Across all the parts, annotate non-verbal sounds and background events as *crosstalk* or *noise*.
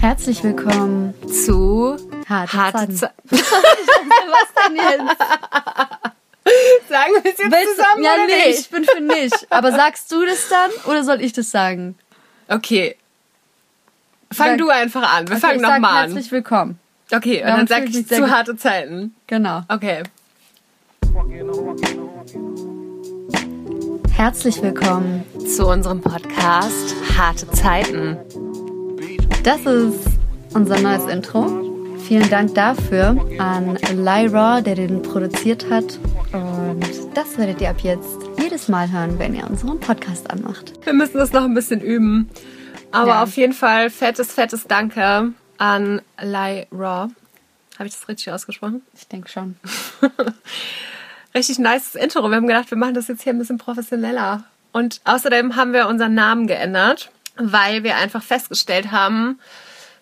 Herzlich willkommen zu Harte, Harte Zeiten. Zeiten. *laughs* Was denn jetzt? Sagen wir es jetzt Willst, zusammen ja, oder nee, nicht? ich bin für nicht. Aber sagst du das dann oder soll ich das sagen? Okay. Fang Sag- du einfach an. Wir Okay, fangen nochmal an. Herzlich willkommen. Okay, und Ja, dann sag ich zu harte Zeiten. Genau. Okay. Herzlich willkommen. Zu unserem Podcast Harte Zeiten. Das ist unser neues Intro. Vielen Dank dafür an Lyra, der den produziert hat. Und das werdet ihr ab jetzt jedes Mal hören, wenn ihr unseren Podcast anmacht. Wir müssen das noch ein bisschen üben. Aber Ja. auf jeden Fall fettes, fettes Danke an Lyra. Habe ich das richtig ausgesprochen? Ich denke schon. *laughs* Richtig nice Intro. Wir haben gedacht, wir machen das jetzt hier ein bisschen professioneller. Und außerdem haben wir unseren Namen geändert, weil wir einfach festgestellt haben,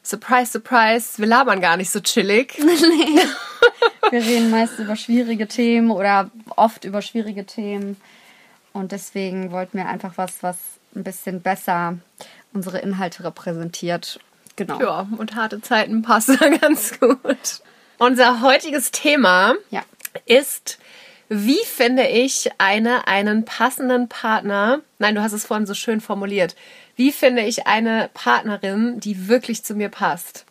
surprise, surprise, wir labern gar nicht so chillig. *laughs* *laughs* Wir reden meist über schwierige Themen oder oft über schwierige Themen. Und deswegen wollten wir einfach was, was ein bisschen besser unsere Inhalte repräsentiert. Genau. Ja, und harte Zeiten passen da *laughs* ganz gut. Unser heutiges Thema Ja. ist, wie finde ich eine, einen passenden Partner? Nein, du hast es vorhin so schön formuliert. Wie finde ich eine Partnerin, die wirklich zu mir passt?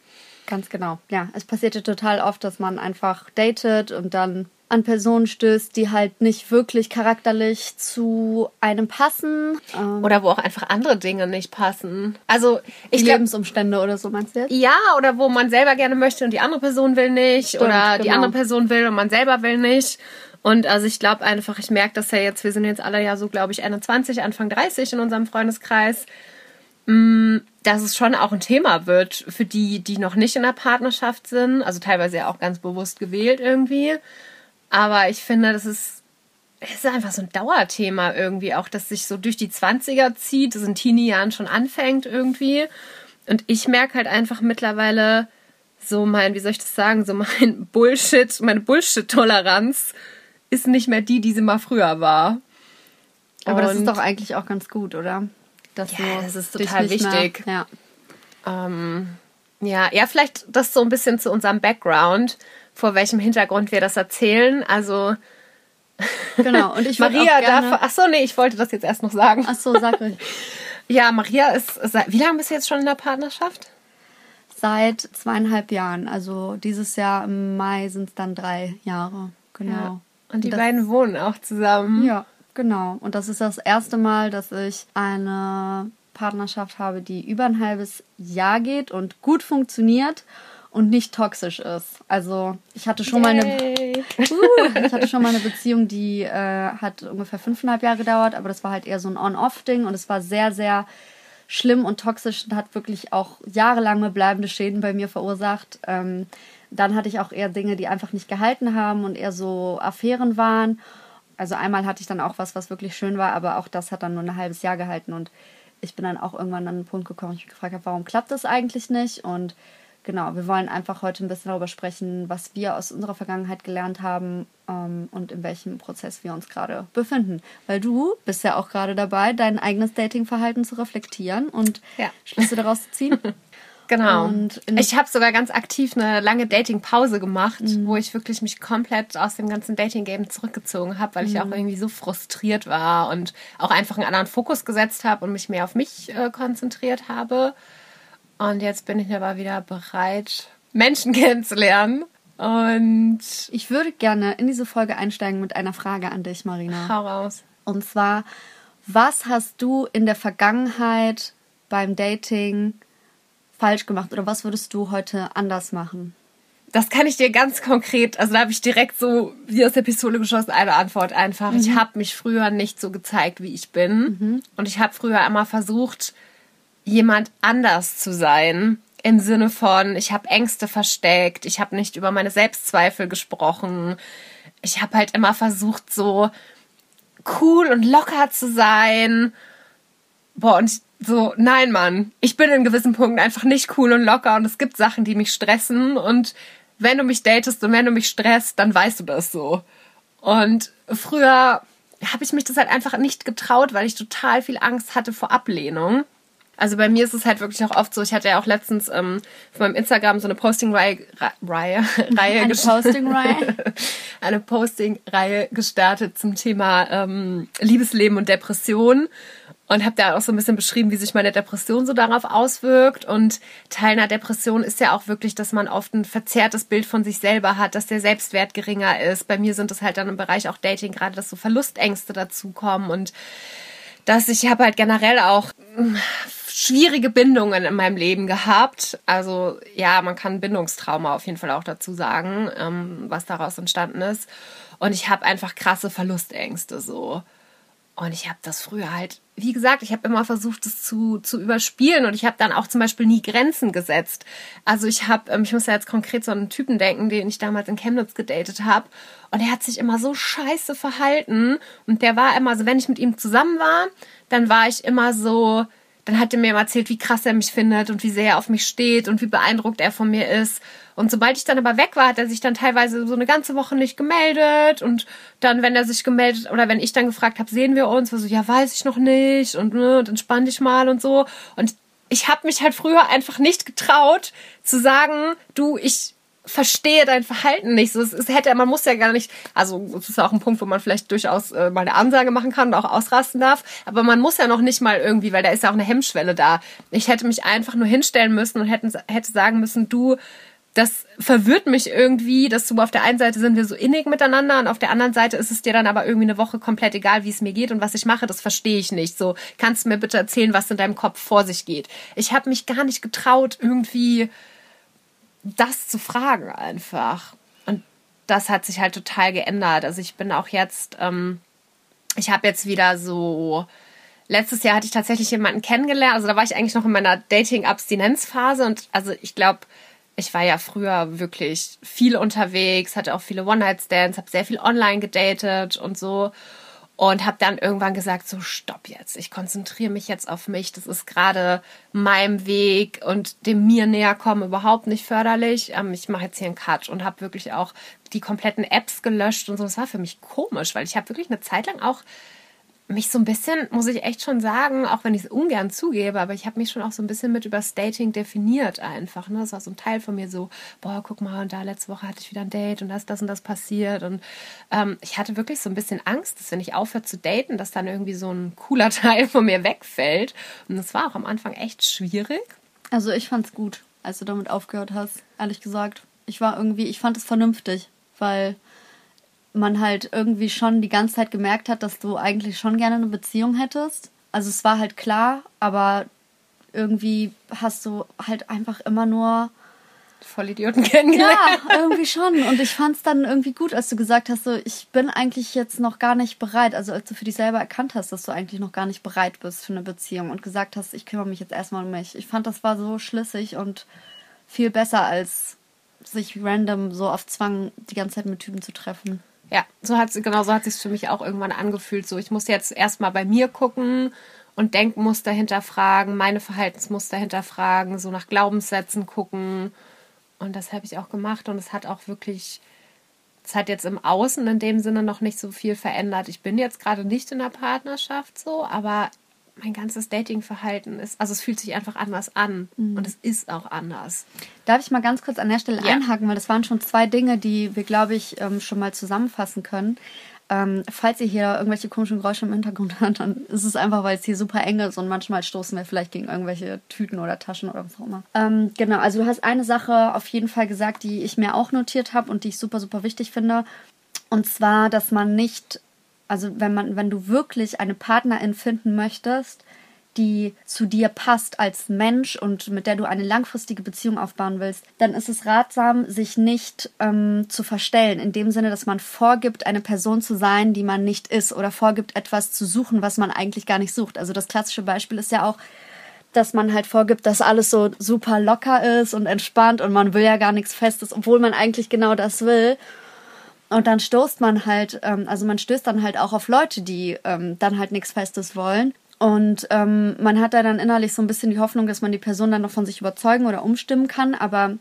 Ganz genau. Ja, es passiert ja total oft, dass man einfach datet und dann an Personen stößt, die halt nicht wirklich charakterlich zu einem passen. Ähm, Oder wo auch einfach andere Dinge nicht passen. Also, ich glaube, Lebensumstände oder so, meinst du jetzt? ja, oder wo man selber gerne möchte und die andere Person will nicht. oder die genau. andere Person will und man selber will nicht. Und also ich glaube einfach, ich merke das ja jetzt, wir sind jetzt alle ja so, glaube ich, 21, Anfang 30 in unserem Freundeskreis, mh, dass es schon auch ein Thema wird für die, die noch nicht in der Partnerschaft sind. Also teilweise ja auch ganz bewusst gewählt irgendwie. Aber ich finde, das ist, es ist einfach so ein Dauerthema irgendwie, auch dass sich so durch die 20er zieht, das in Teenie-Jahren schon anfängt irgendwie. Und ich merke halt einfach mittlerweile so mein, wie soll ich das sagen, so mein *laughs* Bullshit, meine Bullshit-Toleranz ist nicht mehr die, die sie mal früher war. Aber das ist Und- doch eigentlich auch ganz gut, oder? Dass Ja, das ist total wichtig. Mehr, ja. Ähm, ja, ja, vielleicht das so ein bisschen zu unserem Background, vor welchem Hintergrund wir das erzählen. Also Genau. Und *laughs* ich Maria gerne, darf. Ach so, nee, ich wollte das jetzt erst noch sagen. Ach so, sag ruhig. *laughs* Ja, Maria ist. seit- Wie lange bist du jetzt schon in der Partnerschaft? Seit zweieinhalb Jahren. Also dieses Jahr im Mai sind es dann drei Jahre. Genau. Und die das, beiden wohnen auch zusammen. Ja, genau. Und das ist das erste Mal, dass ich eine Partnerschaft habe, die über ein halbes Jahr geht und gut funktioniert und nicht toxisch ist. Also ich hatte schon mal eine. Uh, ich hatte schon mal eine Beziehung, die äh, hat ungefähr fünfeinhalb Jahre gedauert, aber das war halt eher so ein On-Off-Ding und es war sehr, sehr schlimm und toxisch und hat wirklich auch jahrelange bleibende Schäden bei mir verursacht. Ähm, dann hatte ich auch eher Dinge, die einfach nicht gehalten haben und eher so Affären waren. Also einmal hatte ich dann auch was, was wirklich schön war, aber auch das hat dann nur ein halbes Jahr gehalten und ich bin dann auch irgendwann an einen Punkt gekommen, ich mich gefragt habe, warum klappt das eigentlich nicht? Und genau, wir wollen einfach heute ein bisschen darüber sprechen, was wir aus unserer Vergangenheit gelernt haben ähm, und in welchem Prozess wir uns gerade befinden. Weil du bist ja auch gerade dabei, dein eigenes Datingverhalten zu reflektieren und Ja. Schlüsse daraus zu ziehen. *laughs* Genau. Und ich habe sogar ganz aktiv eine lange Dating-Pause gemacht, wo ich wirklich mich komplett aus dem ganzen Dating-Game zurückgezogen habe, weil ich auch irgendwie so frustriert war und auch einfach einen anderen Fokus gesetzt habe und mich mehr auf mich äh, konzentriert habe. Und jetzt bin ich aber wieder bereit, Menschen *laughs* kennenzulernen. Und Ich würde gerne in diese Folge einsteigen mit einer Frage an dich, Marina. hau raus. Und zwar, was hast du in der Vergangenheit beim Dating falsch gemacht oder was würdest du heute anders machen? Das kann ich dir ganz konkret, also da habe ich direkt so wie aus der Pistole geschossen eine Antwort einfach. Ich habe mich früher nicht so gezeigt, wie ich bin. Und ich habe früher immer versucht, jemand anders zu sein. Im Sinne von, ich habe Ängste versteckt, ich habe nicht über meine Selbstzweifel gesprochen. Ich habe halt immer versucht, so cool und locker zu sein. Boah, und ich, so, nein, Mann, ich bin in gewissen Punkten einfach nicht cool und locker und es gibt Sachen, die mich stressen und wenn du mich datest und wenn du mich stresst, dann weißt du das so. Und früher habe ich mich das halt einfach nicht getraut, weil ich total viel Angst hatte vor Ablehnung. Also bei mir ist es halt wirklich auch oft so, ich hatte ja auch letztens ähm, auf meinem Instagram so eine Posting-Reihe Reihe, *laughs* Reihe eine Posting-Reihe *laughs* eine Posting-Reihe gestartet zum Thema ähm, Liebesleben und Depression und habe da auch so ein bisschen beschrieben, wie sich meine Depression so darauf auswirkt. Und Teil einer Depression ist ja auch wirklich, dass man oft ein verzerrtes Bild von sich selber hat, dass der Selbstwert geringer ist. Bei mir sind es halt dann im Bereich auch Dating gerade, dass so Verlustängste dazukommen und dass ich habe halt generell auch hm, schwierige Bindungen in meinem Leben gehabt. Also ja, man kann Bindungstrauma auf jeden Fall auch dazu sagen, ähm, was daraus entstanden ist. Und ich habe einfach krasse Verlustängste so. Und ich habe das früher halt, wie gesagt, ich habe immer versucht, das zu, zu überspielen. Und ich habe dann auch zum Beispiel nie Grenzen gesetzt. Also ich habe, ähm, ich muss ja jetzt konkret so einen Typen denken, den ich damals in Chemnitz gedatet habe und er hat sich immer so scheiße verhalten. Und der war immer so, wenn ich mit ihm zusammen war, dann war ich immer so, dann hat er mir erzählt, wie krass er mich findet und wie sehr er auf mich steht und wie beeindruckt er von mir ist. Und sobald ich dann aber weg war, hat er sich dann teilweise so eine ganze Woche nicht gemeldet. Und dann, wenn er sich gemeldet oder wenn ich dann gefragt habe, sehen wir uns, war so, ja, weiß ich noch nicht und, ne, und entspann dich mal und so. Und ich habe mich halt früher einfach nicht getraut zu sagen, du, ich verstehe dein Verhalten nicht. So, es, es hätte, man muss ja gar nicht, also es ist auch ein Punkt, wo man vielleicht durchaus äh, mal eine Ansage machen kann und auch ausrasten darf, aber man muss ja noch nicht mal irgendwie, weil da ist ja auch eine Hemmschwelle da. Ich hätte mich einfach nur hinstellen müssen und hätten, hätte sagen müssen, du, das verwirrt mich irgendwie, dass du auf der einen Seite sind wir so innig miteinander und auf der anderen Seite ist es dir dann aber irgendwie eine Woche komplett egal, wie es mir geht und was ich mache, das verstehe ich nicht. So, kannst du mir bitte erzählen, was in deinem Kopf vor sich geht? Ich habe mich gar nicht getraut, irgendwie das zu fragen einfach. Und das hat sich halt total geändert. Also ich bin auch jetzt, ähm, ich habe jetzt wieder so, letztes Jahr hatte ich tatsächlich jemanden kennengelernt. Also da war ich eigentlich noch in meiner Dating-Abstinenzphase und also ich glaube, ich war ja früher wirklich viel unterwegs, hatte auch viele One-Night-Stands, habe sehr viel online gedatet und so und habe dann irgendwann gesagt, so stopp jetzt, ich konzentriere mich jetzt auf mich, das ist gerade meinem Weg und dem mir näher kommen überhaupt nicht förderlich. Ähm, ich mache jetzt hier einen Cut und habe wirklich auch die kompletten Apps gelöscht und so. Das war für mich komisch, weil ich habe wirklich eine Zeit lang auch mich so ein bisschen, muss ich echt schon sagen, auch wenn ich es ungern zugebe, aber ich habe mich schon auch so ein bisschen mit über Dating definiert einfach. Ne? Das war so ein Teil von mir so, boah, guck mal, und da letzte Woche hatte ich wieder ein Date und da ist das und das passiert. Und ähm, ich hatte wirklich so ein bisschen Angst, dass wenn ich aufhöre zu daten, dass dann irgendwie so ein cooler *laughs* Teil von mir wegfällt. Und das war auch am Anfang echt schwierig. Also ich fand es gut, als du damit aufgehört hast, ehrlich gesagt. Ich war irgendwie, ich fand es vernünftig, weil man halt irgendwie schon die ganze Zeit gemerkt hat, dass du eigentlich schon gerne eine Beziehung hättest. Also es war halt klar, aber irgendwie hast du halt einfach immer nur Vollidioten *laughs* kennengelernt. Ja, irgendwie schon. Und ich fand es dann irgendwie gut, als du gesagt hast, so, ich bin eigentlich jetzt noch gar nicht bereit. Also als du für dich selber erkannt hast, dass du eigentlich noch gar nicht bereit bist für eine Beziehung und gesagt hast, ich kümmere mich jetzt erstmal um mich. Ich fand, das war so schlüssig und viel besser, als sich random so auf Zwang die ganze Zeit mit Typen zu treffen. Ja, so hat genau so hat sich für mich auch irgendwann angefühlt. So, ich muss jetzt erstmal bei mir gucken und Denkmuster hinterfragen, meine Verhaltensmuster hinterfragen, so nach Glaubenssätzen gucken. Und das habe ich auch gemacht und es hat auch wirklich, es hat jetzt im Außen in dem Sinne noch nicht so viel verändert. Ich bin jetzt gerade nicht in der Partnerschaft so, aber mein ganzes Datingverhalten ist, also es fühlt sich einfach anders an mhm. und es ist auch anders. Darf ich mal ganz kurz an der Stelle ja. einhaken, weil das waren schon zwei Dinge, die wir, glaube ich, ähm, schon mal zusammenfassen können. Ähm, falls ihr hier irgendwelche komischen Geräusche im Hintergrund *laughs* hört, dann ist es einfach, weil es hier super eng ist und manchmal stoßen wir vielleicht gegen irgendwelche Tüten oder Taschen oder was auch immer. Ähm, genau, also du hast eine Sache auf jeden Fall gesagt, die ich mir auch notiert habe und die ich super, super wichtig finde. Und zwar, dass man nicht also wenn man, wenn du wirklich eine Partnerin finden möchtest, die zu dir passt als Mensch und mit der du eine langfristige Beziehung aufbauen willst, dann ist es ratsam, sich nicht ähm, zu verstellen. In dem Sinne, dass man vorgibt, eine Person zu sein, die man nicht ist oder vorgibt, etwas zu suchen, was man eigentlich gar nicht sucht. Also das klassische Beispiel ist ja auch, dass man halt vorgibt, dass alles so super locker ist und entspannt und man will ja gar nichts Festes, obwohl man eigentlich genau das will. Und dann stoßt man halt, ähm, also man stößt dann halt auch auf Leute, die ähm, dann halt nichts Festes wollen. Und ähm, man hat da dann innerlich so ein bisschen die Hoffnung, dass man die Person dann noch von sich überzeugen oder umstimmen kann. Aber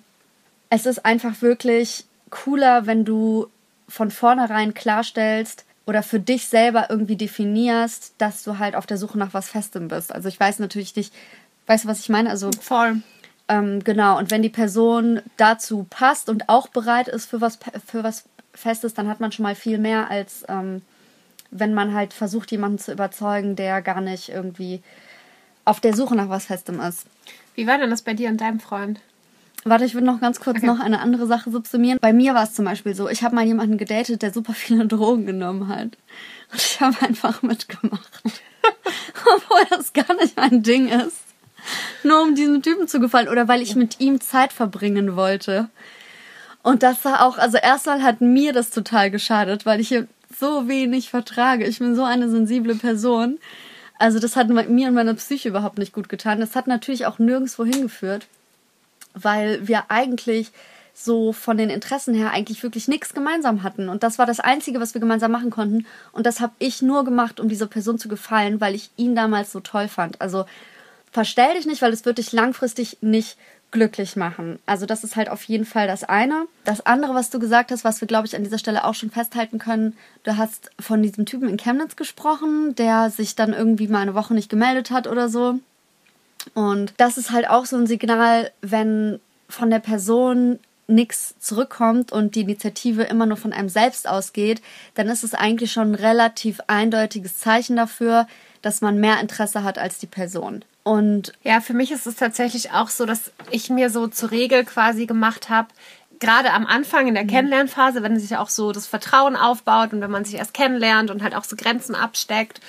es ist einfach wirklich cooler, wenn du von vornherein klarstellst oder für dich selber irgendwie definierst, dass du halt auf der Suche nach was Festem bist. Also ich weiß natürlich nicht, Weißt du, was ich meine? Also voll. Ähm, genau. Und wenn die Person dazu passt und auch bereit ist für was für was Festes, dann hat man schon mal viel mehr als ähm, wenn man halt versucht, jemanden zu überzeugen, der gar nicht irgendwie auf der Suche nach was Festem ist. Wie war denn das bei dir und deinem Freund? Warte, ich würde noch ganz kurz okay. noch eine andere Sache subsumieren. Bei mir war es zum Beispiel so, ich habe mal jemanden gedatet, der super viele *laughs* Drogen genommen hat. Und ich habe einfach mitgemacht. *laughs* Obwohl das gar nicht mein Ding ist. Nur um diesem Typen zu gefallen oder weil ich mit ihm Zeit verbringen wollte. Und das war auch, also erstmal hat mir das total geschadet, weil ich so wenig vertrage. Ich bin so eine sensible Person. Also das hat mir und meiner Psyche überhaupt nicht gut getan. Das hat natürlich auch nirgendwo hingeführt, weil wir eigentlich so von den Interessen her eigentlich wirklich nichts gemeinsam hatten. Und das war das Einzige, was wir gemeinsam machen konnten. Und das habe ich nur gemacht, um dieser Person zu gefallen, weil ich ihn damals so toll fand. Also verstell dich nicht, weil es wird dich langfristig nicht glücklich machen. Also das ist halt auf jeden Fall das eine. Das andere, was du gesagt hast, was wir, glaube ich, an dieser Stelle auch schon festhalten können, du hast von diesem Typen in Chemnitz gesprochen, der sich dann irgendwie mal eine Woche nicht gemeldet hat oder so. Und das ist halt auch so ein Signal, wenn von der Person nichts zurückkommt und die Initiative immer nur von einem selbst ausgeht, dann ist es eigentlich schon ein relativ eindeutiges Zeichen dafür, dass man mehr Interesse hat als die Person. Und ja, für mich ist es tatsächlich auch so, dass ich mir so zur Regel quasi gemacht habe, gerade am Anfang in der mhm. Kennenlernphase, wenn sich auch so das Vertrauen aufbaut und wenn man sich erst kennenlernt und halt auch so Grenzen absteckt,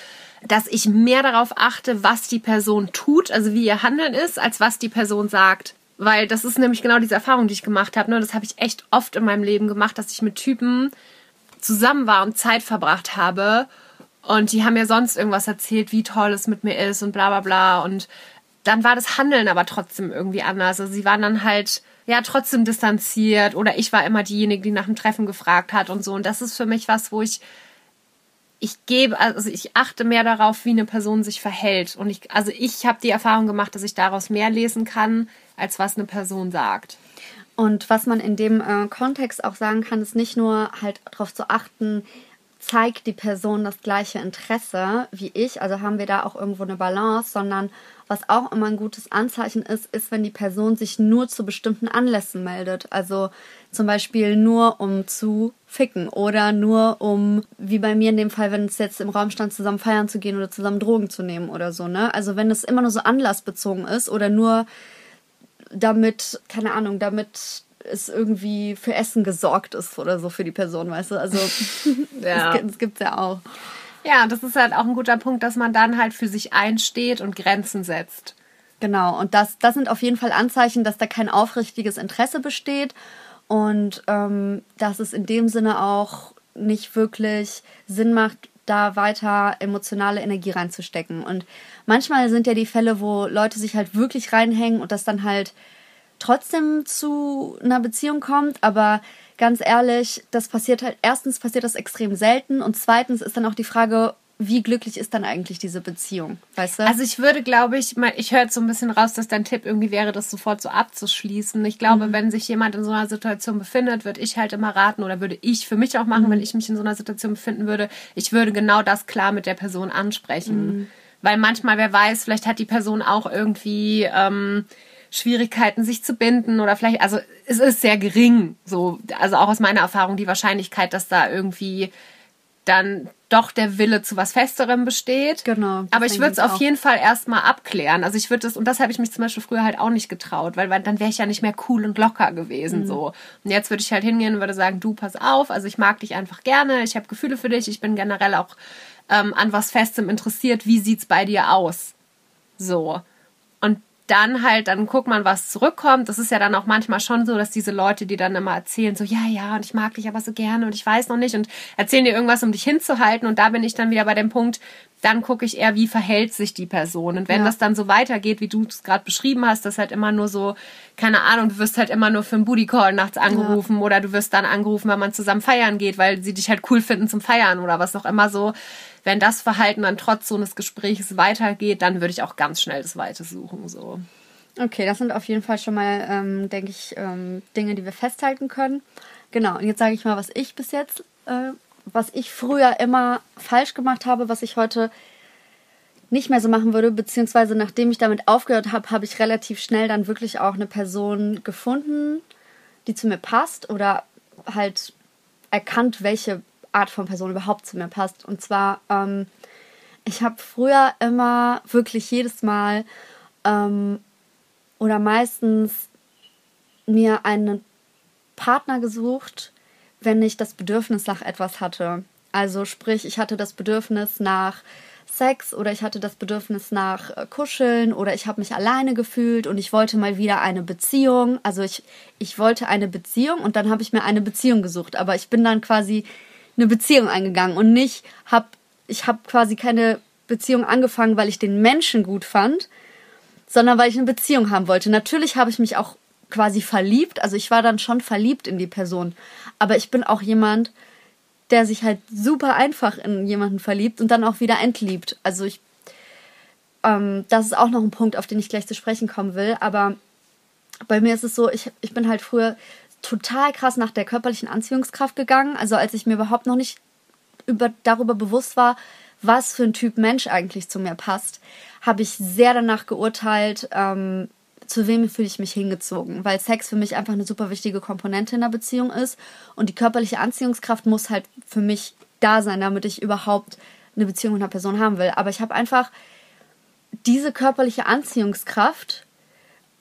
dass ich mehr darauf achte, was die Person tut, also wie ihr Handeln ist, als was die Person sagt. Weil das ist nämlich genau diese Erfahrung, die ich gemacht habe. Ne? Das habe ich echt oft in meinem Leben gemacht, dass ich mit Typen zusammen war und Zeit verbracht habe und die haben mir sonst irgendwas erzählt, wie toll es mit mir ist und bla bla bla. Und dann war das Handeln aber trotzdem irgendwie anders. Also sie waren dann halt ja trotzdem distanziert oder ich war immer diejenige, die nach dem Treffen gefragt hat und so. Und das ist für mich was, wo ich ich gebe, also ich achte mehr darauf, wie eine Person sich verhält. Und ich, also ich habe die Erfahrung gemacht, dass ich daraus mehr lesen kann, als was eine Person sagt. Und was man in dem äh, Kontext auch sagen kann, ist nicht nur halt darauf zu achten, zeigt die Person das gleiche Interesse wie ich, also haben wir da auch irgendwo eine Balance, sondern was auch immer ein gutes Anzeichen ist, ist, wenn die Person sich nur zu bestimmten Anlässen meldet. Also zum Beispiel nur um zu ficken oder nur um, wie bei mir in dem Fall, wenn es jetzt im Raum stand, zusammen feiern zu gehen oder zusammen Drogen zu nehmen oder so, ne? Also wenn es immer nur so anlassbezogen ist oder nur damit, keine Ahnung, damit es irgendwie für Essen gesorgt ist oder so für die Person, weißt du? Also *laughs* ja. das, das gibt's ja auch. Ja, das ist halt auch ein guter Punkt, dass man dann halt für sich einsteht und Grenzen setzt. Genau, und das, das sind auf jeden Fall Anzeichen, dass da kein aufrichtiges Interesse besteht und ähm, dass es in dem Sinne auch nicht wirklich Sinn macht, da weiter emotionale Energie reinzustecken. Und manchmal sind ja die Fälle, wo Leute sich halt wirklich reinhängen und das dann halt trotzdem zu einer Beziehung kommt, aber ganz ehrlich, das passiert halt, erstens passiert das extrem selten und zweitens ist dann auch die Frage, wie glücklich ist dann eigentlich diese Beziehung, weißt du? Also ich würde, glaube ich, ich höre jetzt so ein bisschen raus, dass dein Tipp irgendwie wäre, das sofort so abzuschließen. Ich glaube, mhm. wenn sich jemand in so einer Situation befindet, würde ich halt immer raten oder würde ich für mich auch machen, mhm. wenn ich mich in so einer Situation befinden würde, ich würde genau das klar mit der Person ansprechen. Mhm. Weil manchmal, wer weiß, vielleicht hat die Person auch irgendwie... Ähm, Schwierigkeiten, sich zu binden oder vielleicht, also es ist sehr gering, so, also auch aus meiner Erfahrung die Wahrscheinlichkeit, dass da irgendwie dann doch der Wille zu was Festerem besteht. Genau. Aber ich würde es auf jeden Fall erstmal abklären. Also ich würde das, und das habe ich mich zum Beispiel früher halt auch nicht getraut, weil, weil dann wäre ich ja nicht mehr cool und locker gewesen. Mhm. so. Und jetzt würde ich halt hingehen und würde sagen, du pass auf, also ich mag dich einfach gerne, ich habe Gefühle für dich, ich bin generell auch ähm, an was Festem interessiert, wie sieht's bei dir aus? So. Dann halt, dann guckt man, was zurückkommt. Das ist ja dann auch manchmal schon so, dass diese Leute, die dann immer erzählen, so, ja, ja, und ich mag dich aber so gerne und ich weiß noch nicht und erzählen dir irgendwas, um dich hinzuhalten. Und da bin ich dann wieder bei dem Punkt, dann gucke ich eher, wie verhält sich die Person. Und wenn ja. das dann so weitergeht, wie du es gerade beschrieben hast, dass halt immer nur so, keine Ahnung, du wirst halt immer nur für einen Booty Call nachts angerufen ja. oder du wirst dann angerufen, wenn man zusammen feiern geht, weil sie dich halt cool finden zum Feiern oder was auch immer so wenn das Verhalten dann trotz so eines Gesprächs weitergeht, dann würde ich auch ganz schnell das Weite suchen. So. Okay, das sind auf jeden Fall schon mal, ähm, denke ich, ähm, Dinge, die wir festhalten können. Genau, und jetzt sage ich mal, was ich bis jetzt, äh, was ich früher immer falsch gemacht habe, was ich heute nicht mehr so machen würde, beziehungsweise nachdem ich damit aufgehört habe, habe ich relativ schnell dann wirklich auch eine Person gefunden, die zu mir passt oder halt erkannt, welche Art von Person überhaupt zu mir passt. Und zwar, ähm, ich habe früher immer wirklich jedes Mal ähm, oder meistens mir einen Partner gesucht, wenn ich das Bedürfnis nach etwas hatte. Also sprich, ich hatte das Bedürfnis nach Sex oder ich hatte das Bedürfnis nach äh, Kuscheln oder ich habe mich alleine gefühlt und ich wollte mal wieder eine Beziehung. Also ich, ich wollte eine Beziehung und dann habe ich mir eine Beziehung gesucht. Aber ich bin dann quasi eine Beziehung eingegangen und nicht habe, ich habe quasi keine Beziehung angefangen, weil ich den Menschen gut fand, sondern weil ich eine Beziehung haben wollte. Natürlich habe ich mich auch quasi verliebt. Also ich war dann schon verliebt in die Person. Aber ich bin auch jemand, der sich halt super einfach in jemanden verliebt und dann auch wieder entliebt. Also ich, ähm, das ist auch noch ein Punkt, auf den ich gleich zu sprechen kommen will. Aber bei mir ist es so, ich, ich bin halt früher total krass nach der körperlichen Anziehungskraft gegangen. Also als ich mir überhaupt noch nicht über, darüber bewusst war, was für ein Typ Mensch eigentlich zu mir passt, habe ich sehr danach geurteilt, ähm, zu wem fühle ich mich hingezogen, weil Sex für mich einfach eine super wichtige Komponente in einer Beziehung ist und die körperliche Anziehungskraft muss halt für mich da sein, damit ich überhaupt eine Beziehung mit einer Person haben will. Aber ich habe einfach diese körperliche Anziehungskraft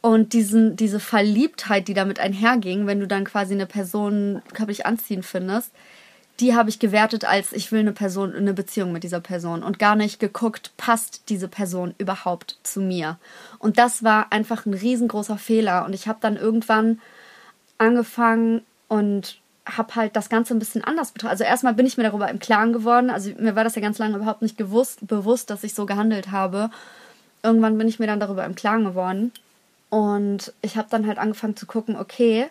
und diesen, diese Verliebtheit, die damit einherging, wenn du dann quasi eine Person körperlich anziehen findest, die habe ich gewertet als ich will eine Person, eine Beziehung mit dieser Person und gar nicht geguckt, passt diese Person überhaupt zu mir. Und das war einfach ein riesengroßer Fehler. Und ich habe dann irgendwann angefangen und habe halt das Ganze ein bisschen anders betrachtet. Also erstmal bin ich mir darüber im Klaren geworden. Also mir war das ja ganz lange überhaupt nicht gewusst, bewusst, dass ich so gehandelt habe. Irgendwann bin ich mir dann darüber im Klaren geworden. Und ich habe dann halt angefangen zu gucken, okay,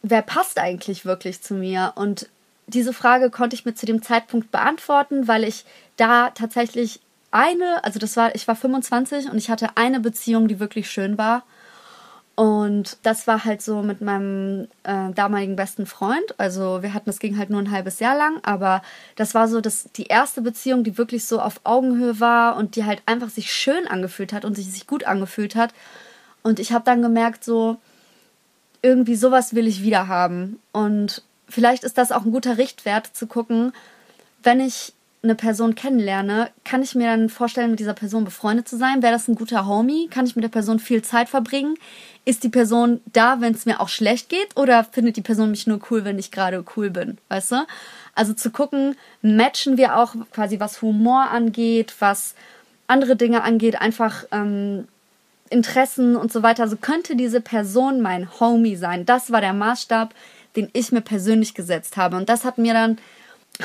wer passt eigentlich wirklich zu mir? Und diese Frage konnte ich mir zu dem Zeitpunkt beantworten, weil ich da tatsächlich eine, also das war, ich war 25 und ich hatte eine Beziehung, die wirklich schön war. Und das war halt so mit meinem äh, damaligen besten Freund. Also wir hatten, das ging halt nur ein halbes Jahr lang, aber das war so das, die erste Beziehung, die wirklich so auf Augenhöhe war und die halt einfach sich schön angefühlt hat und sich, sich gut angefühlt hat. Und ich habe dann gemerkt, so irgendwie sowas will ich wieder haben. Und vielleicht ist das auch ein guter Richtwert zu gucken, wenn ich eine Person kennenlerne, kann ich mir dann vorstellen, mit dieser Person befreundet zu sein? Wäre das ein guter Homie? Kann ich mit der Person viel Zeit verbringen? Ist die Person da, wenn es mir auch schlecht geht? Oder findet die Person mich nur cool, wenn ich gerade cool bin? Weißt du? Also zu gucken, matchen wir auch quasi, was Humor angeht, was andere Dinge angeht, einfach ähm, Interessen und so weiter. Also könnte diese Person mein Homie sein? Das war der Maßstab, den ich mir persönlich gesetzt habe. Und das hat mir dann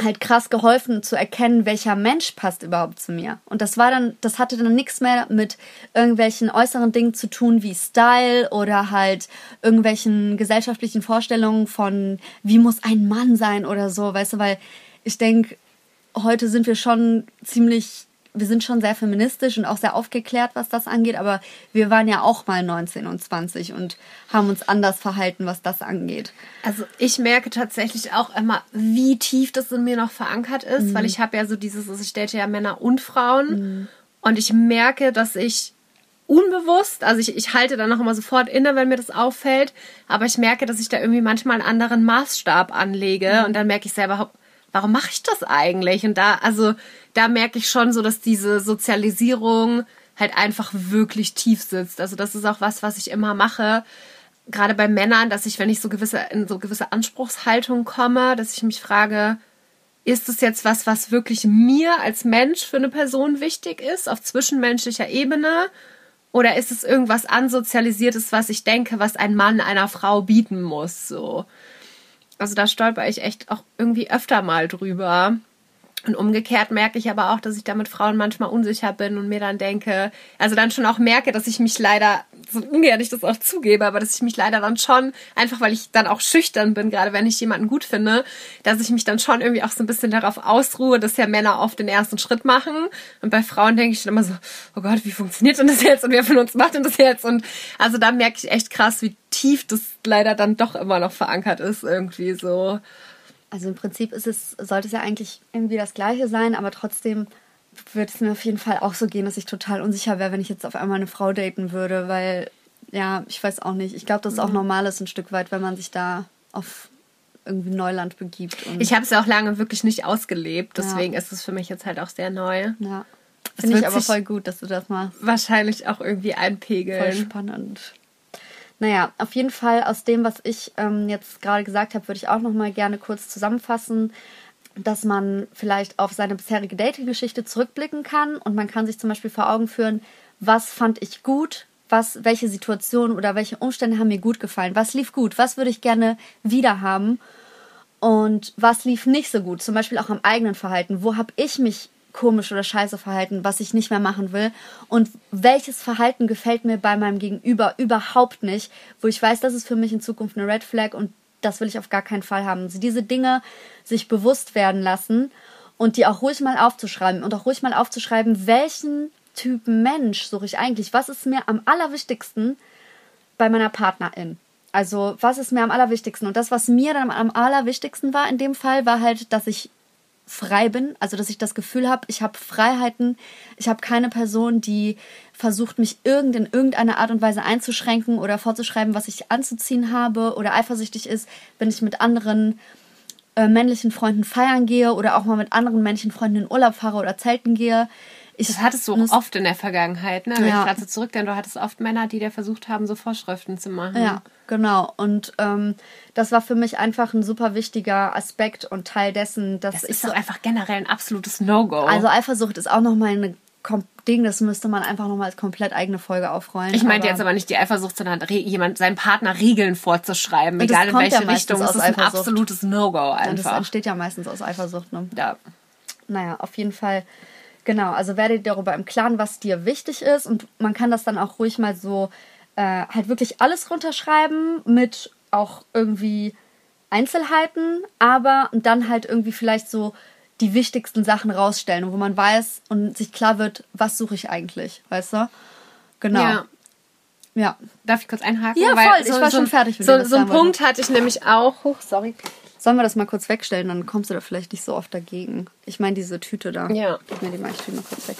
halt krass geholfen zu erkennen, welcher Mensch passt überhaupt zu mir. Und das war dann, das hatte dann nichts mehr mit irgendwelchen äußeren Dingen zu tun wie Style oder halt irgendwelchen gesellschaftlichen Vorstellungen von wie muss ein Mann sein oder so, weißt du, weil ich denke, heute sind wir schon ziemlich wir sind schon sehr feministisch und auch sehr aufgeklärt, was das angeht, aber wir waren ja auch mal 19 und 20 und haben uns anders verhalten, was das angeht. Also ich merke tatsächlich auch immer, wie tief das in mir noch verankert ist, mhm. weil ich habe ja so dieses, also ich date ja Männer und Frauen mhm. und ich merke, dass ich unbewusst, also ich, ich halte dann noch immer sofort inne, wenn mir das auffällt, aber ich merke, dass ich da irgendwie manchmal einen anderen Maßstab anlege mhm. und dann merke ich selber, warum mache ich das eigentlich? Und da, also da merke ich schon so, dass diese Sozialisierung halt einfach wirklich tief sitzt. Also das ist auch was, was ich immer mache. Gerade bei Männern, dass ich, wenn ich so gewisse, in so gewisse Anspruchshaltung komme, dass ich mich frage, ist es jetzt was, was wirklich mir als Mensch für eine Person wichtig ist, auf zwischenmenschlicher Ebene? Oder ist es irgendwas ansozialisiertes, was ich denke, was ein Mann einer Frau bieten muss? So. Also da stolper ich echt auch irgendwie öfter mal drüber. Und umgekehrt merke ich aber auch, dass ich da mit Frauen manchmal unsicher bin und mir dann denke, also dann schon auch merke, dass ich mich leider, so ungern ich das auch zugebe, aber dass ich mich leider dann schon, einfach weil ich dann auch schüchtern bin, gerade wenn ich jemanden gut finde, dass ich mich dann schon irgendwie auch so ein bisschen darauf ausruhe, dass ja Männer oft den ersten Schritt machen. Und bei Frauen denke ich dann immer so, oh Gott, wie funktioniert denn das jetzt und wer von uns macht denn das jetzt? Und also da merke ich echt krass, wie tief das leider dann doch immer noch verankert ist, irgendwie so. Also im Prinzip ist es, sollte es ja eigentlich irgendwie das Gleiche sein, aber trotzdem würde es mir auf jeden Fall auch so gehen, dass ich total unsicher wäre, wenn ich jetzt auf einmal eine Frau daten würde, weil, ja, ich weiß auch nicht. Ich glaube, das ist auch normal ist ein Stück weit, wenn man sich da auf irgendwie Neuland begibt. ich habe es ja auch lange wirklich nicht ausgelebt, deswegen ja. ist es für mich jetzt halt auch sehr neu. Ja. Finde ich aber voll gut, dass du das machst. Wahrscheinlich auch irgendwie einpegeln. Voll spannend. Naja, auf jeden Fall aus dem, was ich ähm, jetzt gerade gesagt habe, würde ich auch noch mal gerne kurz zusammenfassen, dass man vielleicht auf seine bisherige Dating-Geschichte zurückblicken kann und man kann sich zum Beispiel vor Augen führen, was fand ich gut, was, welche Situationen oder welche Umstände haben mir gut gefallen, was lief gut, was würde ich gerne wieder haben und was lief nicht so gut, zum Beispiel auch am eigenen Verhalten, wo habe ich mich komisch oder scheiße verhalten, was ich nicht mehr machen will? Und welches Verhalten gefällt mir bei meinem Gegenüber überhaupt nicht, wo ich weiß, das ist für mich in Zukunft eine Red Flag und das will ich auf gar keinen Fall haben. Diese Dinge sich bewusst werden lassen und die auch ruhig mal aufzuschreiben und auch ruhig mal aufzuschreiben, welchen Typen Mensch suche ich eigentlich? Was ist mir am allerwichtigsten bei meiner Partnerin? Also, was ist mir am allerwichtigsten? Und das, was mir dann am allerwichtigsten war in dem Fall, war halt, dass ich frei bin, also dass ich das Gefühl habe, ich habe Freiheiten, ich habe keine Person, die versucht, mich irgend in irgendeiner Art und Weise einzuschränken oder vorzuschreiben, was ich anzuziehen habe oder eifersüchtig ist, wenn ich mit anderen äh, männlichen Freunden feiern gehe oder auch mal mit anderen männlichen Freunden in Urlaub fahre oder zelten gehe. Ich das hattest du auch oft in der Vergangenheit, ne? Wenn ja. ich gerade so zurückdenke, du hattest oft Männer, die dir versucht haben, so Vorschriften zu machen. Ja, genau. Und ähm, das war für mich einfach ein super wichtiger Aspekt und Teil dessen, dass das ist doch einfach generell ein absolutes No-Go. Also Eifersucht ist auch nochmal ein Ding, das müsste man einfach nochmal als komplett eigene Folge aufrollen. Ich meinte jetzt aber nicht die Eifersucht, sondern jemand, seinem Partner Regeln vorzuschreiben, egal in welche ja Richtung. Das ist ein absolutes No-Go einfach. Und das entsteht ja meistens aus Eifersucht, ne? Ja. Naja, auf jeden Fall Genau, also werde darüber im Klaren, was dir wichtig ist und man kann das dann auch ruhig mal so äh, halt wirklich alles runterschreiben mit auch irgendwie Einzelheiten, aber dann halt irgendwie vielleicht so die wichtigsten Sachen rausstellen, wo man weiß und sich klar wird, was suche ich eigentlich, weißt du? Genau. Ja. ja. Darf ich kurz einhaken? Ja, voll, ich war so, schon fertig mit So, so einen Punkt hatte ich nämlich auch. Huch, sorry. Sollen wir das mal kurz wegstellen, dann kommst du da vielleicht nicht so oft dagegen. Ich meine diese Tüte da. Ja. Gib mir die mal, ich mal kurz weg.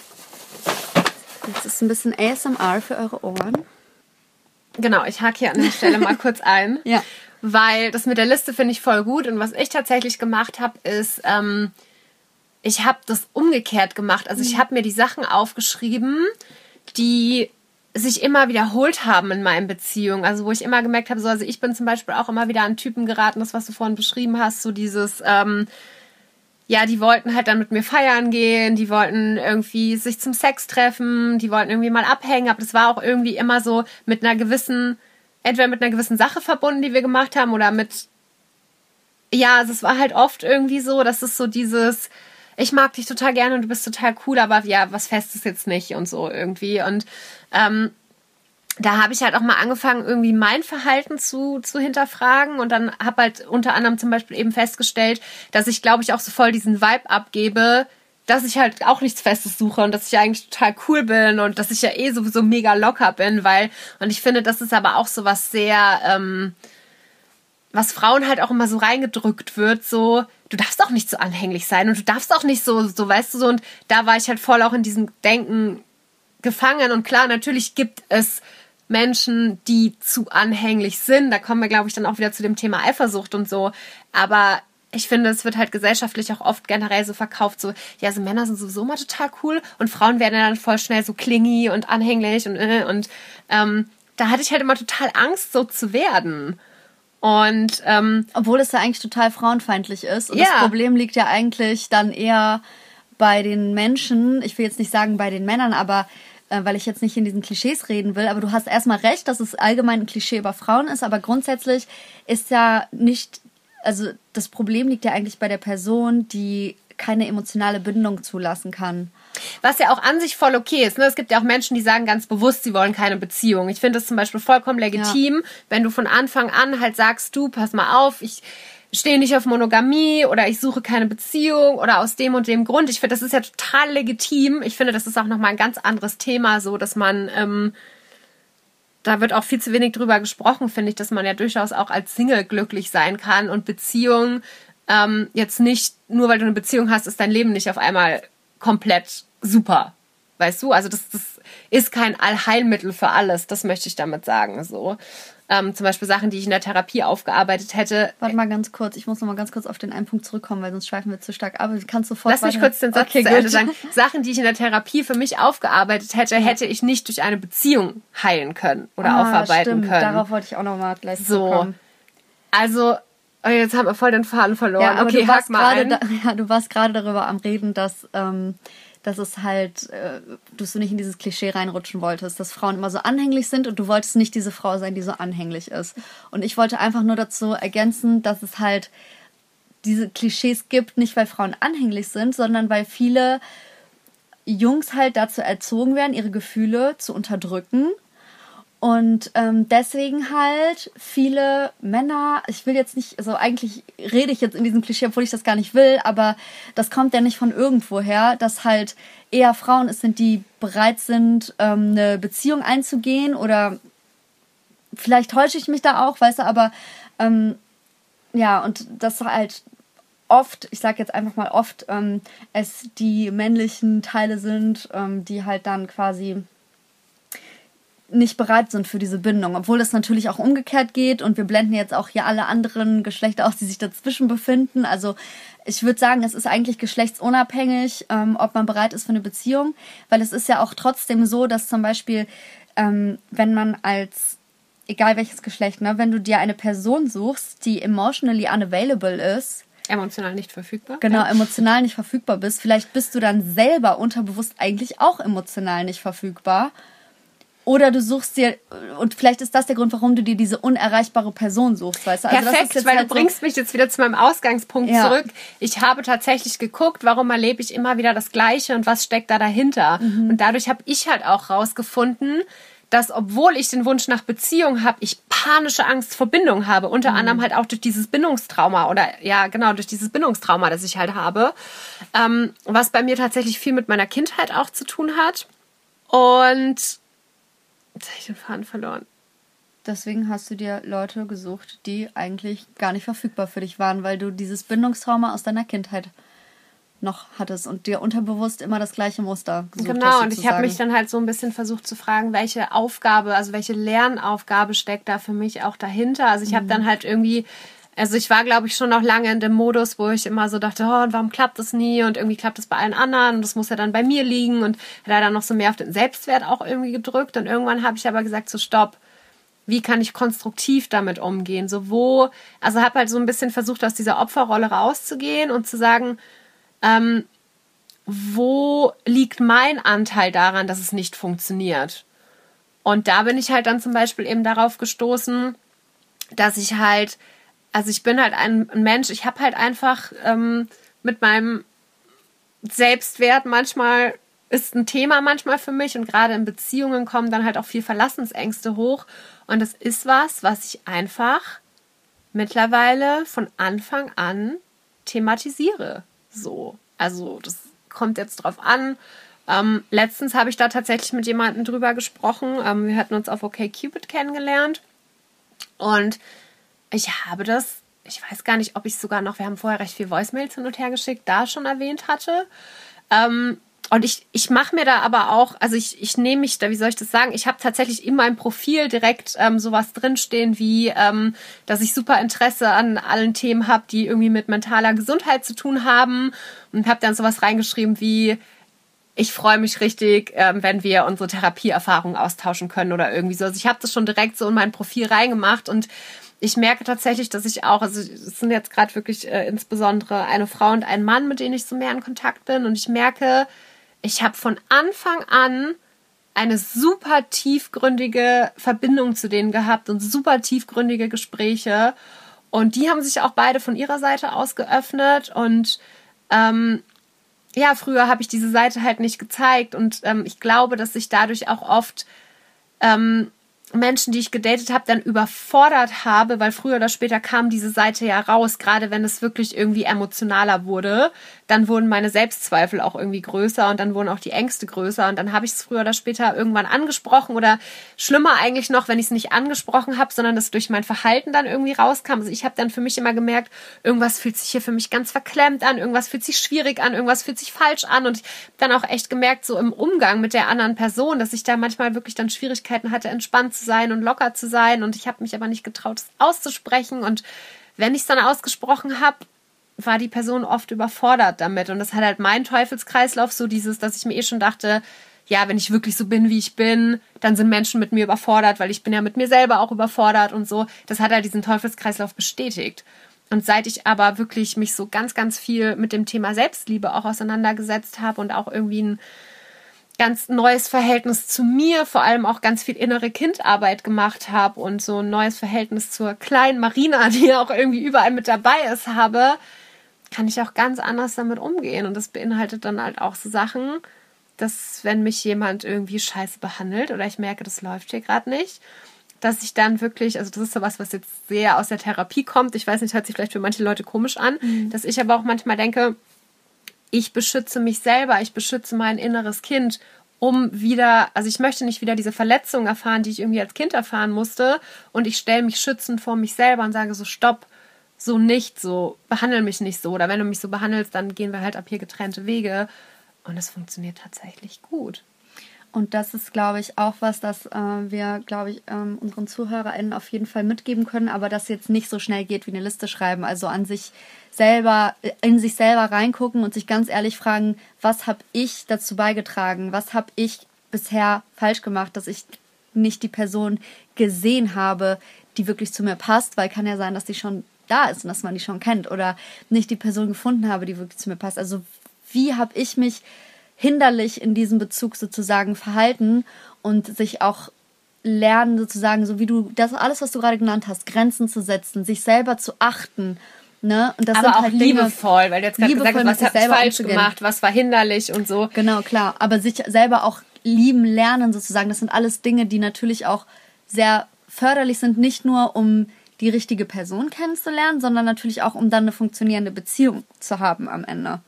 Das ist ein bisschen ASMR für eure Ohren. Genau, ich hake hier an der Stelle mal kurz ein. *laughs* Ja. Weil das mit der Liste finde ich voll gut. Und was ich tatsächlich gemacht habe, ist, ähm, ich habe das umgekehrt gemacht. Also ich mhm. habe mir die Sachen aufgeschrieben, die sich immer wiederholt haben in meinen Beziehungen. Also wo ich immer gemerkt habe, so, also ich bin zum Beispiel auch immer wieder an Typen geraten, das, was du vorhin beschrieben hast, so dieses, ähm, ja, die wollten halt dann mit mir feiern gehen, die wollten irgendwie sich zum Sex treffen, die wollten irgendwie mal abhängen, aber das war auch irgendwie immer so mit einer gewissen, entweder mit einer gewissen Sache verbunden, die wir gemacht haben, oder mit, ja, also es war halt oft irgendwie so, dass es so dieses, ich mag dich total gerne und du bist total cool, aber ja, was Festes jetzt nicht und so irgendwie. Und ähm, da habe ich halt auch mal angefangen, irgendwie mein Verhalten zu, zu hinterfragen und dann habe halt unter anderem zum Beispiel eben festgestellt, dass ich, glaube ich, auch so voll diesen Vibe abgebe, dass ich halt auch nichts Festes suche und dass ich eigentlich total cool bin und dass ich ja eh sowieso mega locker bin, weil, und ich finde, das ist aber auch so was sehr, ähm, was Frauen halt auch immer so reingedrückt wird, so, du darfst auch nicht so anhänglich sein und du darfst auch nicht so, so, weißt du, so, und da war ich halt voll auch in diesem Denken gefangen und klar, natürlich gibt es Menschen, die zu anhänglich sind. Da kommen wir, glaube ich, dann auch wieder zu dem Thema Eifersucht und so. Aber ich finde, es wird halt gesellschaftlich auch oft generell so verkauft, so, ja, so Männer sind sowieso mal total cool und Frauen werden dann voll schnell so klingy und anhänglich und, äh, und ähm, da hatte ich halt immer total Angst, so zu werden. Und ähm, obwohl es ja eigentlich total frauenfeindlich ist. Und ja. das Problem liegt ja eigentlich dann eher bei den Menschen, ich will jetzt nicht sagen bei den Männern, aber äh, weil ich jetzt nicht in diesen Klischees reden will, aber du hast erstmal recht, dass es allgemein ein Klischee über Frauen ist, aber grundsätzlich ist ja nicht, also das Problem liegt ja eigentlich bei der Person, die keine emotionale Bindung zulassen kann. Was ja auch an sich voll okay ist. Ne? Es gibt ja auch Menschen, die sagen ganz bewusst, sie wollen keine Beziehung. Ich finde das zum Beispiel vollkommen legitim, ja. wenn du von Anfang an halt sagst, du, pass mal auf, ich stehe nicht auf Monogamie oder ich suche keine Beziehung oder aus dem und dem Grund. Ich finde, das ist ja total legitim. Ich finde, das ist auch nochmal ein ganz anderes Thema, so dass man, ähm, da wird auch viel zu wenig drüber gesprochen, finde ich, dass man ja durchaus auch als Single glücklich sein kann und Beziehung ähm, jetzt nicht, nur weil du eine Beziehung hast, ist dein Leben nicht auf einmal komplett super. Weißt du? Also das, das ist kein Allheilmittel für alles. Das möchte ich damit sagen. So. Ähm, zum Beispiel Sachen, die ich in der Therapie aufgearbeitet hätte. Warte mal ganz kurz, ich muss noch mal ganz kurz auf den einen Punkt zurückkommen, weil sonst schweifen wir zu stark ab. Du kannst sofort. Lass mich kurz den Satz okay, zu Ende sagen. Sachen, die ich in der Therapie für mich aufgearbeitet hätte, hätte ich nicht durch eine Beziehung heilen können oder ah, aufarbeiten stimmt. können. Darauf wollte ich auch noch mal gleich so. Kommen. Also Oh, jetzt haben wir voll den Faden verloren. Ja, okay, du warst mal da, *laughs* ja, du warst gerade darüber am Reden, dass ähm, dass es halt, äh, dass du nicht in dieses Klischee reinrutschen wolltest, dass Frauen immer so anhänglich sind und du wolltest nicht diese Frau sein, die so anhänglich ist. Und ich wollte einfach nur dazu ergänzen, dass es halt diese Klischees gibt, nicht weil Frauen anhänglich sind, sondern weil viele Jungs halt dazu erzogen werden, ihre Gefühle zu unterdrücken und ähm, deswegen halt viele Männer, ich will jetzt nicht, also eigentlich rede ich jetzt in diesem Klischee, obwohl ich das gar nicht will, aber das kommt ja nicht von irgendwoher, dass halt eher Frauen es sind, die bereit sind, ähm, eine Beziehung einzugehen oder vielleicht täusche ich mich da auch, weißt du, aber ähm, ja, und das halt oft, ich sag jetzt einfach mal oft, ähm, es die männlichen Teile sind, ähm, die halt dann quasi nicht bereit sind für diese Bindung, obwohl es natürlich auch umgekehrt geht und wir blenden jetzt auch hier alle anderen Geschlechter aus, die sich dazwischen befinden. Also ich würde sagen, es ist eigentlich geschlechtsunabhängig, ähm, ob man bereit ist für eine Beziehung, weil es ist ja auch trotzdem so, dass zum Beispiel, ähm, wenn man als egal welches Geschlecht, ne, wenn du dir eine Person suchst, die emotionally unavailable ist, Emotional nicht verfügbar. Genau, emotional nicht verfügbar bist. Vielleicht bist du dann selber unterbewusst eigentlich auch emotional nicht verfügbar. Oder du suchst dir, und vielleicht ist das der Grund, warum du dir diese unerreichbare Person suchst, weißt du? Also Perfekt, weil halt du bringst mich jetzt wieder zu meinem Ausgangspunkt ja. zurück. Ich habe tatsächlich geguckt, warum erlebe ich immer wieder das Gleiche und was steckt da dahinter. Mhm. Und dadurch habe ich halt auch rausgefunden, dass obwohl ich den Wunsch nach Beziehung habe, ich panische Angst vor Bindung habe. Unter mhm. anderem halt auch durch dieses Bindungstrauma oder ja, genau, durch dieses Bindungstrauma, das ich halt habe. Ähm, was bei mir tatsächlich viel mit meiner Kindheit auch zu tun hat. Und Jetzt habe ich den Faden verloren. Deswegen hast du dir Leute gesucht, die eigentlich gar nicht verfügbar für dich waren, weil du dieses Bindungstrauma aus deiner Kindheit noch hattest und dir unterbewusst immer das gleiche Muster gesucht Genau, hast, und ich habe mich dann halt so ein bisschen versucht zu fragen, welche Aufgabe, also welche Lernaufgabe steckt da für mich auch dahinter. Also ich habe mhm. dann halt irgendwie also ich war, glaube ich, schon noch lange in dem Modus, wo ich immer so dachte, oh, und warum klappt das nie? Und irgendwie klappt das bei allen anderen und das muss ja dann bei mir liegen und hat dann noch so mehr auf den Selbstwert auch irgendwie gedrückt. Und irgendwann habe ich aber gesagt, so stopp, wie kann ich konstruktiv damit umgehen? So wo, also habe halt so ein bisschen versucht, aus dieser Opferrolle rauszugehen und zu sagen, ähm, wo liegt mein Anteil daran, dass es nicht funktioniert? Und da bin ich halt dann zum Beispiel eben darauf gestoßen, dass ich halt also ich bin halt ein, Mensch, ich habe halt einfach ähm, mit meinem Selbstwert manchmal ist ein Thema manchmal für mich und gerade in Beziehungen kommen dann halt auch viel Verlassensängste hoch und das ist was, was ich einfach mittlerweile von Anfang an thematisiere. So, also das kommt jetzt drauf an. Ähm, letztens habe ich da tatsächlich mit jemandem drüber gesprochen. Ähm, wir hatten uns auf OkCupid kennengelernt und ich habe das, ich weiß gar nicht, ob ich sogar noch, wir haben vorher recht viel Voicemails hin und her geschickt, da schon erwähnt hatte. Ähm, und ich, ich mache mir da aber auch, also ich, ich nehme mich da, wie soll ich das sagen? Ich habe tatsächlich in meinem Profil direkt ähm, sowas drinstehen, wie, ähm, dass ich super Interesse an allen Themen habe, die irgendwie mit mentaler Gesundheit zu tun haben. Und habe dann sowas reingeschrieben wie, ich freue mich richtig, ähm, wenn wir unsere Therapieerfahrungen austauschen können oder irgendwie so. Also ich habe das schon direkt so in mein Profil reingemacht und ich merke tatsächlich, dass ich auch, also es sind jetzt gerade wirklich äh, insbesondere eine Frau und ein Mann, mit denen ich so mehr in Kontakt bin. Und ich merke, ich habe von Anfang an eine super tiefgründige Verbindung zu denen gehabt und super tiefgründige Gespräche. Und die haben sich auch beide von ihrer Seite aus geöffnet. Und ähm, ja, früher habe ich diese Seite halt nicht gezeigt. Und ähm, ich glaube, dass sich dadurch auch oft ähm, Menschen, die ich gedatet habe, dann überfordert habe, weil früher oder später kam diese Seite ja raus, gerade wenn es wirklich irgendwie emotionaler wurde, dann wurden meine Selbstzweifel auch irgendwie größer und dann wurden auch die Ängste größer und dann habe ich es früher oder später irgendwann angesprochen oder schlimmer eigentlich noch, wenn ich es nicht angesprochen habe, sondern das durch mein Verhalten dann irgendwie rauskam. Also ich habe dann für mich immer gemerkt, irgendwas fühlt sich hier für mich ganz verklemmt an, irgendwas fühlt sich schwierig an, irgendwas fühlt sich falsch an und dann auch echt gemerkt, so im Umgang mit der anderen Person, dass ich da manchmal wirklich dann Schwierigkeiten hatte, entspannt zu sein und locker zu sein. Und ich habe mich aber nicht getraut, es auszusprechen. Und wenn ich es dann ausgesprochen habe, war die Person oft überfordert damit. Und das hat halt mein Teufelskreislauf, so dieses, dass ich mir eh schon dachte, ja, wenn ich wirklich so bin, wie ich bin, dann sind Menschen mit mir überfordert, weil ich bin ja mit mir selber auch überfordert und so. Das hat halt diesen Teufelskreislauf bestätigt. Und seit ich aber wirklich mich so ganz, ganz viel mit dem Thema Selbstliebe auch auseinandergesetzt habe und auch irgendwie ein ganz neues Verhältnis zu mir, vor allem auch ganz viel innere Kindarbeit gemacht habe und so ein neues Verhältnis zur kleinen Marina, *laughs* die auch irgendwie überall mit dabei ist, habe, kann ich auch ganz anders damit umgehen. Und das beinhaltet dann halt auch so Sachen, dass wenn mich jemand irgendwie scheiße behandelt oder ich merke, das läuft hier gerade nicht, dass ich dann wirklich, also das ist so was, was jetzt sehr aus der Therapie kommt. Ich weiß nicht, hört sich vielleicht für manche Leute komisch an, mhm. dass ich aber auch manchmal denke, ich beschütze mich selber, ich beschütze mein inneres Kind, um wieder, also ich möchte nicht wieder diese Verletzung erfahren, die ich irgendwie als Kind erfahren musste. Und ich stelle mich schützend vor mich selber und sage so, stopp, so nicht, so, behandle mich nicht so. Oder wenn du mich so behandelst, dann gehen wir halt ab hier getrennte Wege. Und es funktioniert tatsächlich gut. Und das ist, glaube ich, auch was, das äh, wir, glaube ich, ähm, unseren ZuhörerInnen auf jeden Fall mitgeben können, aber das jetzt nicht so schnell geht wie eine Liste schreiben. Also an sich selber, in sich selber reingucken und sich ganz ehrlich fragen, was habe ich dazu beigetragen? Was habe ich bisher falsch gemacht, dass ich nicht die Person gesehen habe, die wirklich zu mir passt, weil kann ja sein, dass die schon da ist und dass man die schon kennt oder nicht die Person gefunden habe, die wirklich zu mir passt. Also wie habe ich mich hinderlich in diesem Bezug sozusagen verhalten und sich auch lernen sozusagen, so wie du das alles, was du gerade genannt hast, Grenzen zu setzen, sich selber zu achten. Ne? Und das aber sind auch halt liebevoll, Dinge, weil du jetzt gerade gesagt hast, was habe ich falsch gemacht, was war hinderlich und so. Genau, klar. Aber sich selber auch lieben lernen sozusagen, das sind alles Dinge, die natürlich auch sehr förderlich sind, nicht nur um die richtige Person kennenzulernen, sondern natürlich auch, um dann eine funktionierende Beziehung zu haben am Ende.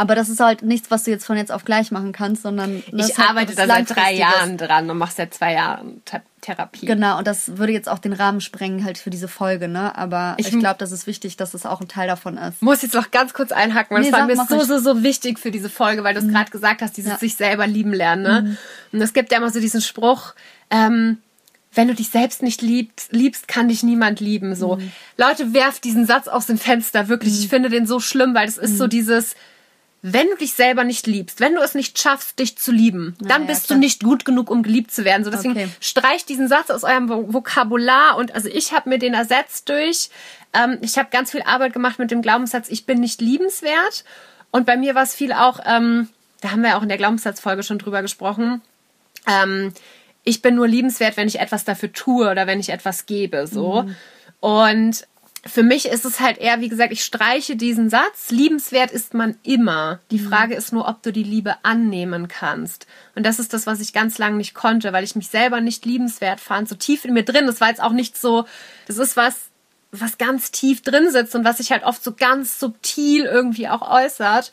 Aber das ist halt nichts, was du jetzt von jetzt auf gleich machen kannst, sondern. Ich halt arbeite da seit drei Jahren dran und mache seit zwei Jahren Therapie. Genau, und das würde jetzt auch den Rahmen sprengen halt für diese Folge, ne? Aber ich, ich glaube, das ist wichtig, dass es auch ein Teil davon ist. Muss jetzt noch ganz kurz einhaken, weil nee, das war mir so, so, so wichtig für diese Folge, weil du es mhm. gerade gesagt hast, dieses ja. sich selber lieben lernen, ne? Mhm. Und es gibt ja immer so diesen Spruch, ähm, wenn du dich selbst nicht liebst, liebst, kann dich niemand lieben. So, mhm. Leute, werft diesen Satz aus dem Fenster, wirklich. Ich mhm. finde den so schlimm, weil das ist so mhm. dieses, wenn du dich selber nicht liebst, wenn du es nicht schaffst, dich zu lieben, Na, dann ja, bist klar. du nicht gut genug, um geliebt zu werden. So deswegen okay. streicht diesen Satz aus eurem Vokabular und also ich habe mir den ersetzt durch. Ähm, ich habe ganz viel Arbeit gemacht mit dem Glaubenssatz, ich bin nicht liebenswert. Und bei mir war es viel auch, ähm, da haben wir auch in der Glaubenssatzfolge schon drüber gesprochen. Ähm, ich bin nur liebenswert, wenn ich etwas dafür tue oder wenn ich etwas gebe. So. Mhm. Und für mich ist es halt eher, wie gesagt, ich streiche diesen Satz. Liebenswert ist man immer. Die mhm. Frage ist nur, ob du die Liebe annehmen kannst. Und das ist das, was ich ganz lange nicht konnte, weil ich mich selber nicht liebenswert fand, so tief in mir drin. Das war jetzt auch nicht so, das ist was, was ganz tief drin sitzt und was sich halt oft so ganz subtil irgendwie auch äußert.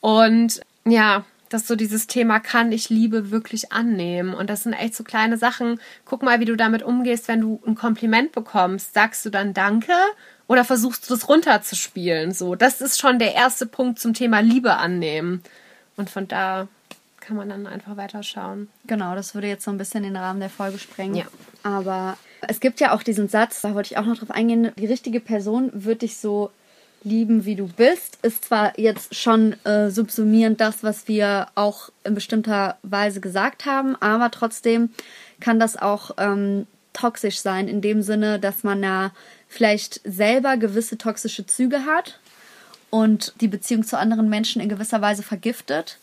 Und ja, dass so dieses Thema kann ich Liebe wirklich annehmen. Und das sind echt so kleine Sachen. Guck mal, wie du damit umgehst, wenn du ein Kompliment bekommst. Sagst du dann Danke oder versuchst du das runterzuspielen? So, das ist schon der erste Punkt zum Thema Liebe annehmen. Und von da kann man dann einfach weiterschauen. Genau, das würde jetzt so ein bisschen den Rahmen der Folge sprengen. Ja. Aber es gibt ja auch diesen Satz, da wollte ich auch noch drauf eingehen, die richtige Person wird dich so lieben, wie du bist, ist zwar jetzt schon äh, subsumierend das, was wir auch in bestimmter Weise gesagt haben, aber trotzdem kann das auch ähm, toxisch sein, in dem Sinne, dass man ja vielleicht selber gewisse toxische Züge hat und die Beziehung zu anderen Menschen in gewisser Weise vergiftet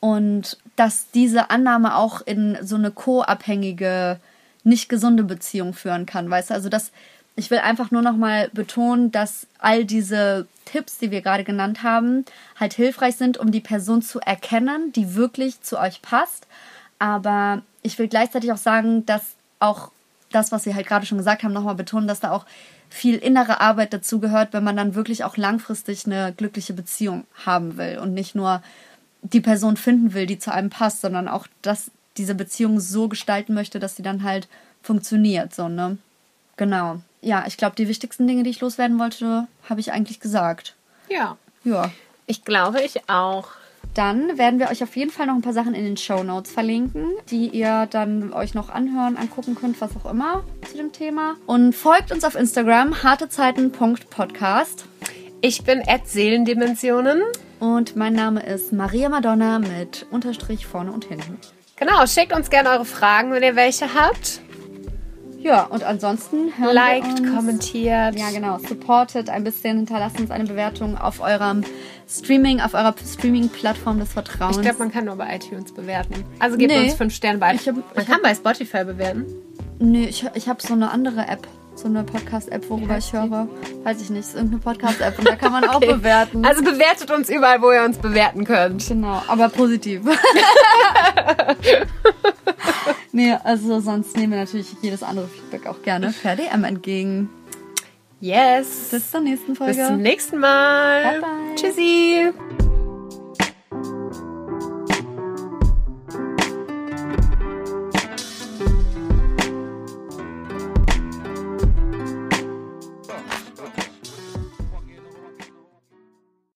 und dass diese Annahme auch in so eine co-abhängige, nicht gesunde Beziehung führen kann, weißt du? Also dass ich will einfach nur noch mal betonen, dass all diese Tipps, die wir gerade genannt haben, halt hilfreich sind, um die Person zu erkennen, die wirklich zu euch passt. Aber ich will gleichzeitig auch sagen, dass auch das, was Sie halt gerade schon gesagt haben, nochmal betonen, dass da auch viel innere Arbeit dazu gehört, wenn man dann wirklich auch langfristig eine glückliche Beziehung haben will und nicht nur die Person finden will, die zu einem passt, sondern auch, dass diese Beziehung so gestalten möchte, dass sie dann halt funktioniert, so, ne? Genau. Ja, ich glaube, die wichtigsten Dinge, die ich loswerden wollte, habe ich eigentlich gesagt. Ja. Ja. Ich glaube, ich auch. Dann werden wir euch auf jeden Fall noch ein paar Sachen in den Show Notes verlinken, die ihr dann euch noch anhören, angucken könnt, was auch immer zu dem Thema. Und folgt uns auf Instagram, hartezeiten.podcast. Ich bin at Seelendimensionen. Und mein Name ist Maria Madonna mit Unterstrich vorne und hinten. Genau, schickt uns gerne eure Fragen, wenn ihr welche habt. Ja, und ansonsten hören Liked, wir uns. kommentiert. Ja, genau. Supportet ein bisschen, hinterlasst uns eine Bewertung auf eurem Streaming, auf eurer Streaming-Plattform des Vertrauens. Ich glaube, man kann nur bei iTunes bewerten. Also gebt Nee. uns fünf Sterne bei. Ich hab- man ich kann hab- bei Spotify bewerten. Nee, ich, ich habe so eine andere App. So eine Podcast-App, worüber ich höre. Weiß ich nicht. Ist irgendeine Podcast-App und da kann man *laughs* auch bewerten. Also bewertet uns überall, wo ihr uns bewerten könnt. Genau, aber positiv. *laughs* *laughs* nee, also sonst nehmen wir natürlich jedes andere Feedback auch gerne per DM entgegen. Yes. Bis zur nächsten Folge. Bis zum nächsten Mal. Bye, bye. Tschüssi.